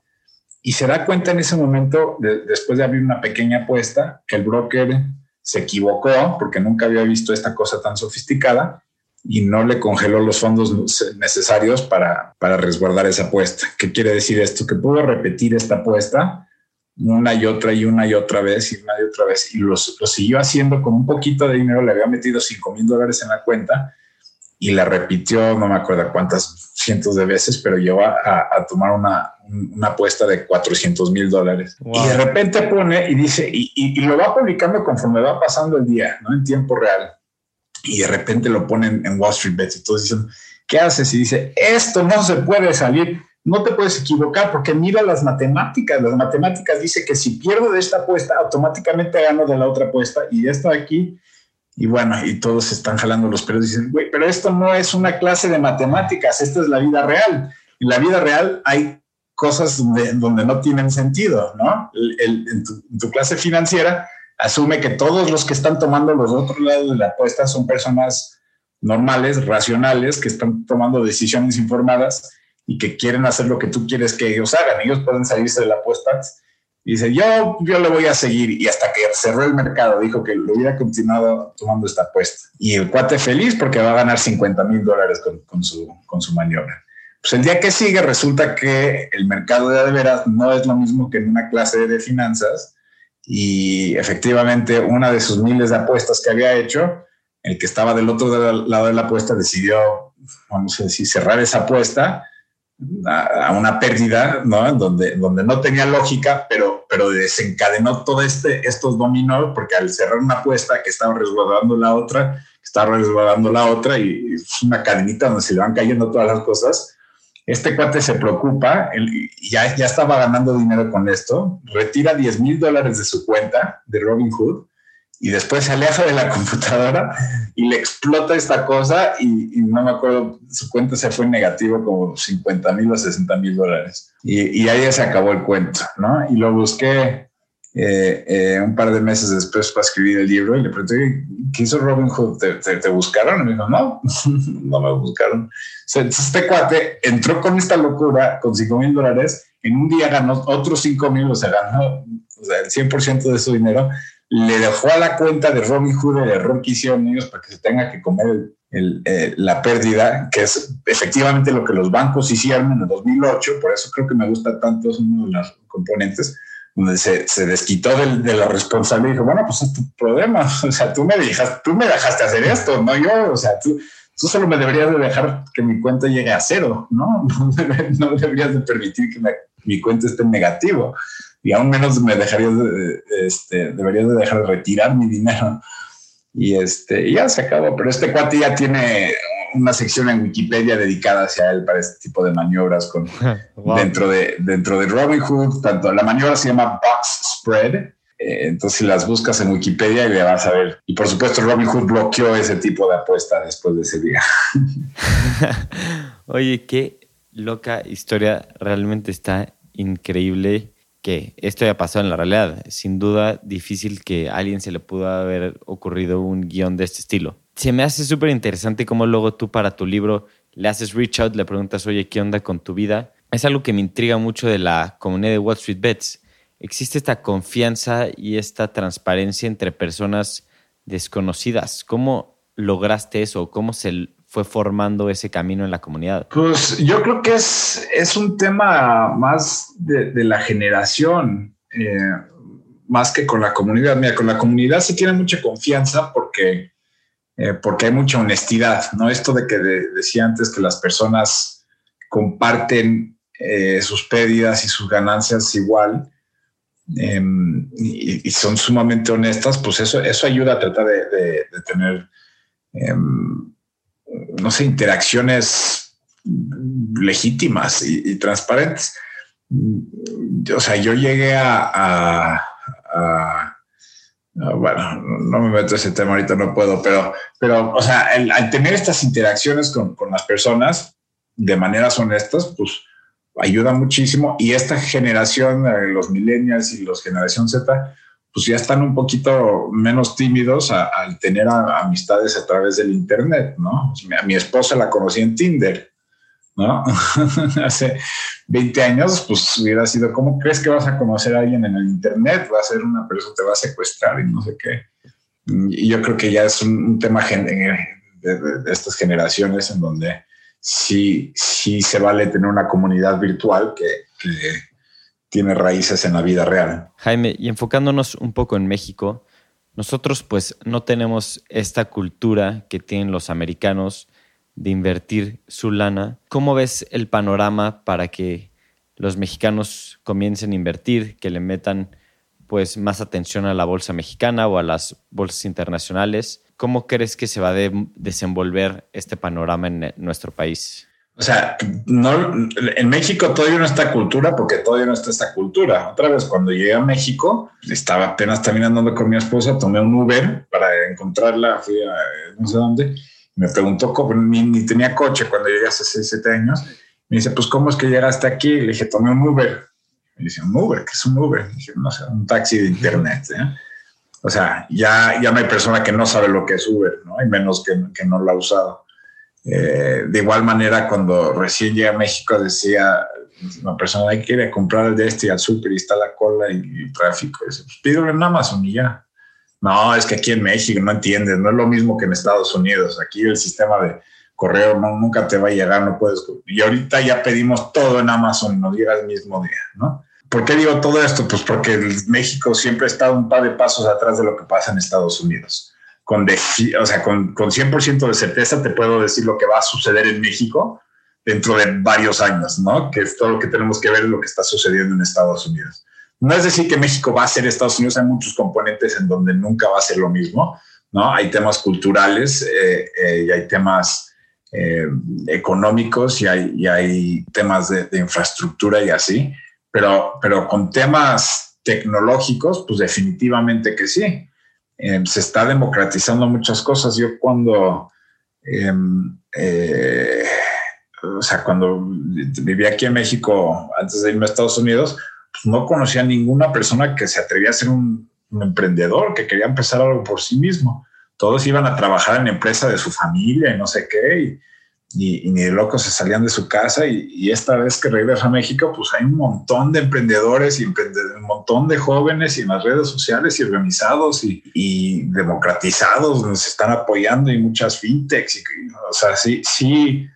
y se da cuenta en ese momento, después de abrir una pequeña apuesta, que el broker se equivocó porque nunca había visto esta cosa tan sofisticada y no le congeló los fondos necesarios para, para resguardar esa apuesta. ¿Qué quiere decir esto? Que pudo repetir esta apuesta una y otra y una y otra vez y una y otra vez y lo, siguió haciendo con un poquito de dinero, le había metido 5 mil dólares en la cuenta y la repitió, no me acuerdo cuántas cientos de veces, pero llegó a tomar una, una apuesta de 400 mil dólares. Y de repente pone y dice, y, lo va publicando conforme va pasando el día, ¿no? En tiempo real. Y de repente lo ponen en Wall Street Bets y todos dicen, ¿qué haces? Y dice, esto no se puede salir, no te puedes equivocar porque mira las matemáticas. Las matemáticas dice que si pierdo de esta apuesta, automáticamente gano de la otra apuesta y ya está aquí. Y bueno, y todos están jalando los pelos y dicen, güey, pero esto no es una clase de matemáticas, esta es la vida real. En la vida real hay cosas donde, no tienen sentido, ¿no? en, tu, clase financiera asume que todos los que están tomando los otros lados de la apuesta son personas normales, racionales, que están tomando decisiones informadas y que quieren hacer lo que tú quieres que ellos hagan. Ellos pueden salirse de la apuesta y dice, yo, yo le voy a seguir. Y hasta que cerró el mercado, dijo que lo hubiera continuado tomando esta apuesta. Y el cuate feliz porque va a ganar 50 mil dólares con, su, con su maniobra. Pues el día que sigue resulta que el mercado de veras no es lo mismo que en una clase de finanzas y efectivamente una de sus miles de apuestas que había hecho, el que estaba del otro lado de la apuesta decidió, vamos a decir, cerrar esa apuesta a, una pérdida, ¿no? Donde, donde no tenía lógica, pero, pero desencadenó todo este, estos dominó, porque al cerrar una apuesta que estaba resguardando la otra, estaba resguardando la otra y es una cadenita donde se le van cayendo todas las cosas, este cuate se preocupa, ya, ya estaba ganando dinero con esto, retira 10 mil dólares de su cuenta de Robinhood y después se aleja de la computadora y le explota esta cosa y, no me acuerdo, su cuenta se fue en negativo como 50 mil o 60 mil dólares. Y, y, ahí se acabó el cuento, ¿no? Y lo busqué eh, eh, un par de meses después para escribir el libro y le pregunté, ¿qué hizo Robin Hood? ¿Te, buscaron? Y me dijo, no, no me buscaron. Entonces este cuate entró con esta locura, con 5 mil dólares, en un día ganó otros 5 mil, o sea, ganó o sea, el 100% de su dinero le dejó a la cuenta de Robin Hood el error que hicieron ellos para que se tenga que comer eh, la pérdida, que es efectivamente lo que los bancos hicieron en el 2008, por eso creo que me gusta tanto, es uno de los componentes, donde se, desquitó de, la responsabilidad y dijo, bueno, pues es tu problema, o sea, tú me, dejaste, tú me dejaste hacer esto, no yo, o sea, tú, tú solo me deberías de dejar que mi cuenta llegue a cero, ¿no? No, deberías de permitir que mi cuenta esté en negativo y aún menos me dejarías de, este, deberías de dejar de retirar mi dinero. Y este, ya se acabó, pero este cuate ya tiene una sección en Wikipedia dedicada hacia él para este tipo de maniobras con, dentro, de, dentro de Robinhood. Tanto la maniobra se llama Box Spread. Eh, entonces, si las buscas en Wikipedia y le vas a ver. Y por supuesto, Robinhood bloqueó ese tipo de apuesta después de ese día. Oye, qué loca historia. Realmente está increíble que esto haya pasado en la realidad. Sin duda, difícil que a alguien se le pudo haber ocurrido un guion de este estilo. Se me hace súper interesante cómo luego tú para tu libro le haces reach out, le preguntas, oye, ¿qué onda con tu vida? Es algo que me intriga mucho de la comunidad de Wall Street Bets. Existe esta confianza y esta transparencia entre personas desconocidas. ¿Cómo lograste eso? ¿Cómo se fue formando ese camino en la comunidad? Pues yo creo que es, es un tema más de, la generación, eh, más que con la comunidad. Mira, con la comunidad se tiene mucha confianza porque, eh, porque hay mucha honestidad, ¿no? Esto de que decía antes que las personas comparten eh, sus pérdidas y sus ganancias igual. Em, y, son sumamente honestas, pues eso, eso ayuda a tratar de, tener em, no sé, interacciones legítimas y, transparentes. O sea, yo llegué a, bueno, no me meto ese tema ahorita, no puedo, pero, pero o sea, al tener estas interacciones con, con, las personas de maneras honestas, pues ayuda muchísimo. Y esta generación, eh, los millennials y los generación Z, pues ya están un poquito menos tímidos al tener amistades a través del Internet, ¿no? A mi esposa la conocí en Tinder, ¿no? Hace 20 años, pues hubiera sido, ¿cómo crees que vas a conocer a alguien en el Internet? Va a ser una persona, te va a secuestrar y no sé qué. Y yo creo que ya es un, tema de, estas generaciones en donde sí, sí se vale tener una comunidad virtual que, que tiene raíces en la vida real. Jaime, y enfocándonos un poco en México, nosotros pues no tenemos esta cultura que tienen los americanos de invertir su lana. ¿Cómo ves el panorama para que los mexicanos comiencen a invertir, que le metan pues más atención a la bolsa mexicana o a las bolsas internacionales? ¿Cómo crees que se va a desenvolver este panorama en nuestro país? O sea, no, en México todavía no está cultura porque todavía no está esta cultura. Otra vez, cuando llegué a México, estaba apenas también andando con mi esposa, tomé un Uber para encontrarla, fui a no sé dónde, me preguntó, ni, ni tenía coche cuando llegué hace 6, 7 años. Me dice, pues, ¿cómo es que llegaste aquí? Le dije, tomé un Uber. Me dice, ¿un Uber? ¿Qué es un Uber? dije, no sé, un taxi de internet. ¿eh? O sea, ya, ya no hay persona que no sabe lo que es Uber, ¿no? Y menos que, que no lo ha usado. Eh, de igual manera, cuando recién llegué a México, decía una persona, hay que ir a comprar el de este y al súper y está la cola y, el tráfico. Dice, pues pídelo en Amazon y ya. No, es que aquí en México no entiendes, no es lo mismo que en Estados Unidos. Aquí el sistema de correo nunca te va a llegar, no puedes. Y ahorita ya pedimos todo en Amazon y nos llega el mismo día, ¿no? ¿Por qué digo todo esto? Pues porque México siempre está un par de pasos atrás de lo que pasa en Estados Unidos con, o sea, con, con 100% de certeza te puedo decir lo que va a suceder en México dentro de varios años, ¿no? Que es todo lo que tenemos que ver lo que está sucediendo en Estados Unidos. No es decir que México va a ser Estados Unidos, hay muchos componentes en donde nunca va a ser lo mismo, ¿no? Hay temas culturales eh, eh, y hay temas eh, económicos y hay, y hay temas de, de, infraestructura y así, pero, pero con temas tecnológicos, pues definitivamente que sí. Em, se está democratizando muchas cosas. Yo cuando, em, eh, o sea, cuando vivía aquí en México, antes de irme a Estados Unidos, pues no conocía a ninguna persona que se atrevía a ser un, emprendedor, que quería empezar algo por sí mismo. Todos iban a trabajar en la empresa de su familia y no sé qué. Y, ni de locos se salían de su casa y, esta vez que regresa a México, pues hay un montón de emprendedores y un montón de jóvenes y en las redes sociales y organizados y, democratizados nos están apoyando y muchas fintechs. O sea, sí, sí,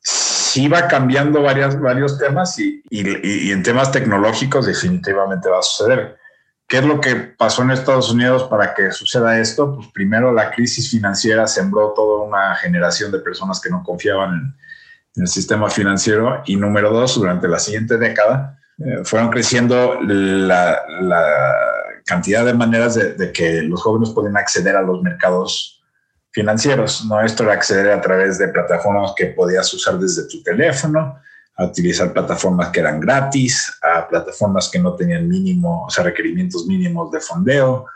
sí va cambiando varias, varios temas y, y en temas tecnológicos definitivamente va a suceder. ¿Qué es lo que pasó en Estados Unidos para que suceda esto? Pues primero la crisis financiera sembró toda una generación de personas que no confiaban en, el sistema financiero y número dos, durante la siguiente década eh, fueron creciendo la, cantidad de maneras de, que los jóvenes pueden acceder a los mercados financieros. No esto era acceder a través de plataformas que podías usar desde tu teléfono, a utilizar plataformas que eran gratis, a plataformas que no tenían mínimo, o sea, requerimientos mínimos de fondeo,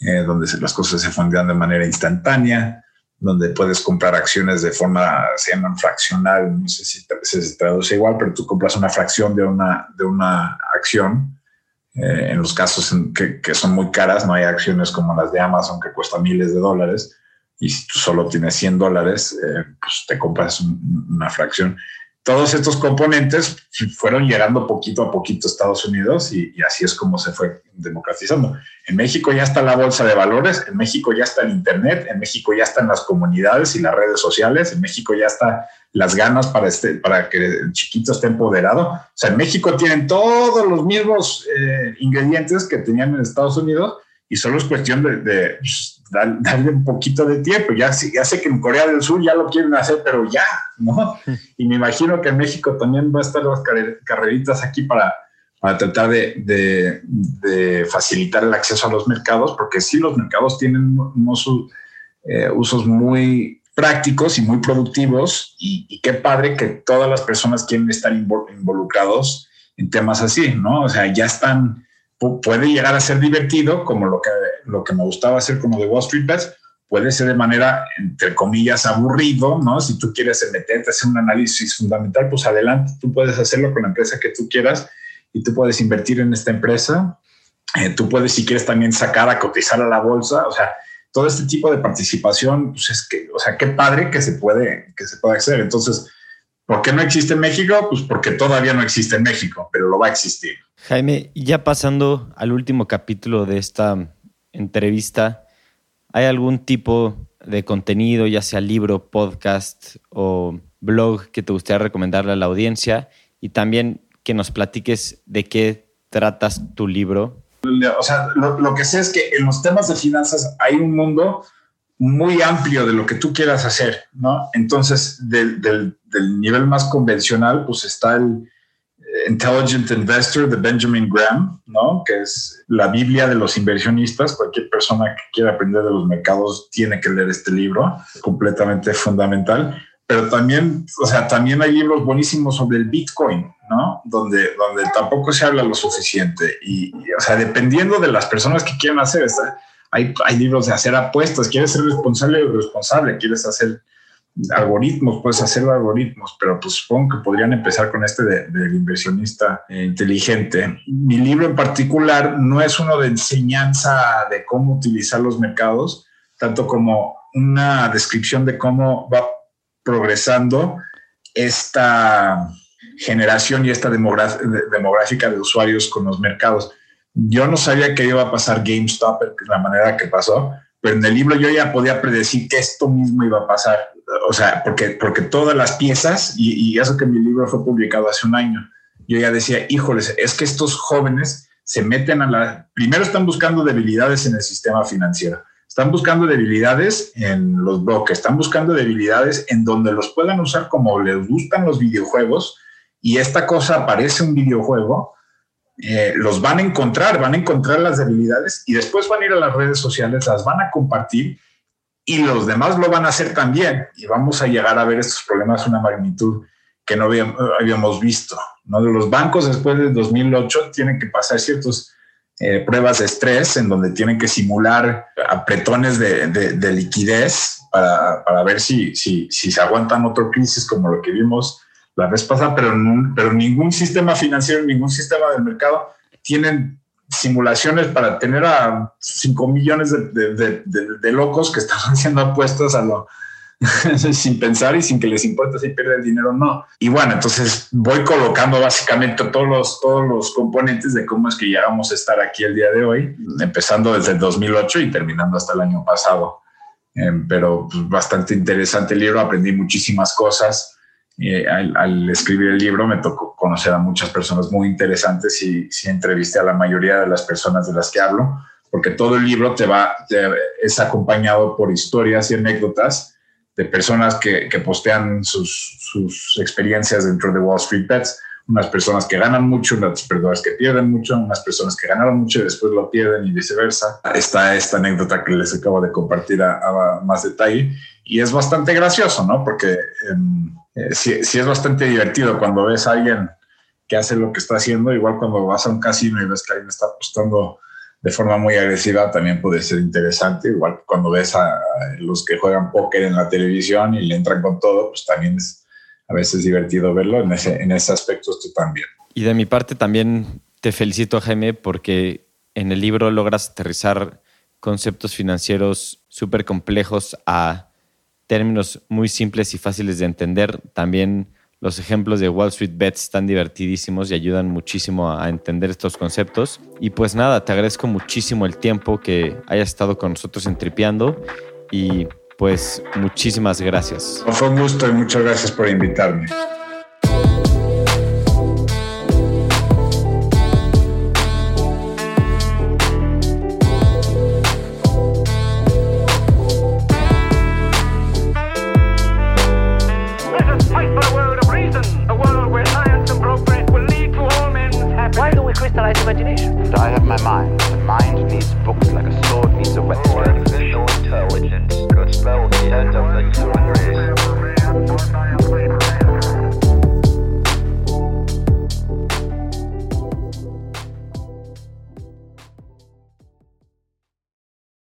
eh, donde las cosas se fondean de manera instantánea, donde puedes comprar acciones de forma, se llaman fraccional, no sé si se traduce igual, pero tú compras una fracción de una, de una acción. Eh, en los casos que, que, son muy caras, no hay acciones como las de Amazon que cuesta miles de dólares, y si tú solo tienes 100 dólares, eh, pues te compras una fracción todos estos componentes fueron llegando poquito a poquito a Estados Unidos y, así es como se fue democratizando. En México ya está la bolsa de valores, en México ya está el Internet, en México ya están las comunidades y las redes sociales, en México ya están las ganas para, este, para que el chiquito esté empoderado. O sea, en México tienen todos los mismos eh, ingredientes que tenían en Estados Unidos y solo es cuestión de, pues, darle un poquito de tiempo. Ya, ya sé que en Corea del Sur ya lo quieren hacer, pero ya, ¿no? Y me imagino que en México también va a estar las carreritas aquí para, para tratar de, facilitar el acceso a los mercados, porque sí, los mercados tienen unos eh, usos muy prácticos y muy productivos y, y, qué padre que todas las personas quieren estar involucrados en temas así, ¿no? O sea, ya están puede llegar a ser divertido, como lo que, lo que me gustaba hacer como de Wall Street Bets, puede ser de manera, entre comillas, aburrido, ¿no? Si tú quieres meterte a hacer un análisis fundamental, pues adelante, tú puedes hacerlo con la empresa que tú quieras y tú puedes invertir en esta empresa. Eh, tú puedes, si quieres, también sacar a cotizar a la bolsa, o sea, todo este tipo de participación, pues es que, o sea, qué padre que se puede, que se puede acceder. Entonces, ¿por qué no existe en México? Pues porque todavía no existe en México, pero lo va a existir. Jaime, ya pasando al último capítulo de esta entrevista, ¿hay algún tipo de contenido, ya sea libro, podcast o blog que te gustaría recomendarle a la audiencia? Y también que nos platiques de qué tratas tu libro. O sea, lo, que sé es que en los temas de finanzas hay un mundo muy amplio de lo que tú quieras hacer, ¿no? Entonces, del, del nivel más convencional, pues está el, Intelligent Investor de Benjamin Graham, ¿no? que es la Biblia de los inversionistas. Cualquier persona que quiera aprender de los mercados tiene que leer este libro, completamente fundamental. Pero también, o sea, también hay libros buenísimos sobre el Bitcoin, ¿no? Donde, donde tampoco se habla lo suficiente. Y, o sea, dependiendo de las personas que quieran hacer, hay, hay libros de hacer apuestas, quieres ser responsable o responsable, quieres hacer algoritmos, puedes hacer algoritmos, pero pues supongo que podrían empezar con este del inversionista inteligente. Mi libro en particular no es uno de enseñanza de cómo utilizar los mercados, tanto como una descripción de cómo va progresando esta generación y esta demográfica de usuarios con los mercados. Yo no sabía que iba a pasar GameStop de la manera que pasó, pero en el libro yo ya podía predecir que esto mismo iba a pasar o sea, porque, porque todas las piezas, y, eso que mi libro fue publicado hace un año, yo ya decía, híjoles, es que estos jóvenes se meten a la... Primero están buscando debilidades en el sistema financiero, están buscando debilidades en los bloques, están buscando debilidades en donde los puedan usar como les gustan los videojuegos, y esta cosa parece un videojuego, eh, los van a encontrar, van a encontrar las debilidades y después van a ir a las redes sociales, las van a compartir y los demás lo van a hacer también y vamos a llegar a ver estos problemas una magnitud que no habíamos visto. ¿no? Los bancos después del 2008 tienen que pasar ciertos, eh, pruebas de estrés en donde tienen que simular apretones de, de, liquidez para, ver si, se aguantan otro crisis como lo que vimos la vez pasada, pero ningún sistema financiero, ningún sistema del mercado tienen simulaciones para tener a 5 millones de, de, de, locos que están haciendo apuestas a lo, sin pensar y sin que les importe si pierde el dinero o no. Y bueno, entonces voy colocando básicamente todos los, todos los componentes de cómo es que llegamos a estar aquí el día de hoy, empezando desde el 2008 y terminando hasta el año pasado. Em, pero pues, bastante interesante el libro, aprendí muchísimas cosas. Eh, al, escribir el libro me tocó conocer a muchas personas muy interesantes y, entrevisté a la mayoría de las personas de las que hablo, porque todo el libro te va, es acompañado por historias y anécdotas de personas que, que postean sus, sus, experiencias dentro de Wall Street Bets. Unas personas que ganan mucho, unas personas que pierden mucho, unas personas que ganaron mucho y después lo pierden y viceversa. Está esta anécdota que les acabo de compartir a, más detalle y es bastante gracioso, ¿no? Porque em, eh, sí, sí, es bastante divertido cuando ves a alguien que hace lo que está haciendo, igual cuando vas a un casino y ves que alguien está apostando de forma muy agresiva también puede ser interesante, igual cuando ves a, los que juegan póker en la televisión y le entran con todo, pues también es a veces divertido verlo en ese, en ese aspecto tú también. Y de mi parte también te felicito, Jaime, porque en el libro logras aterrizar conceptos financieros súper complejos a términos muy simples y fáciles de entender. También los ejemplos de Wall Street Bets están divertidísimos y ayudan muchísimo a entender estos conceptos. Y pues nada, te agradezco muchísimo el tiempo que hayas estado con nosotros en Tripeando y pues muchísimas gracias. Fue un gusto y muchas gracias por invitarme.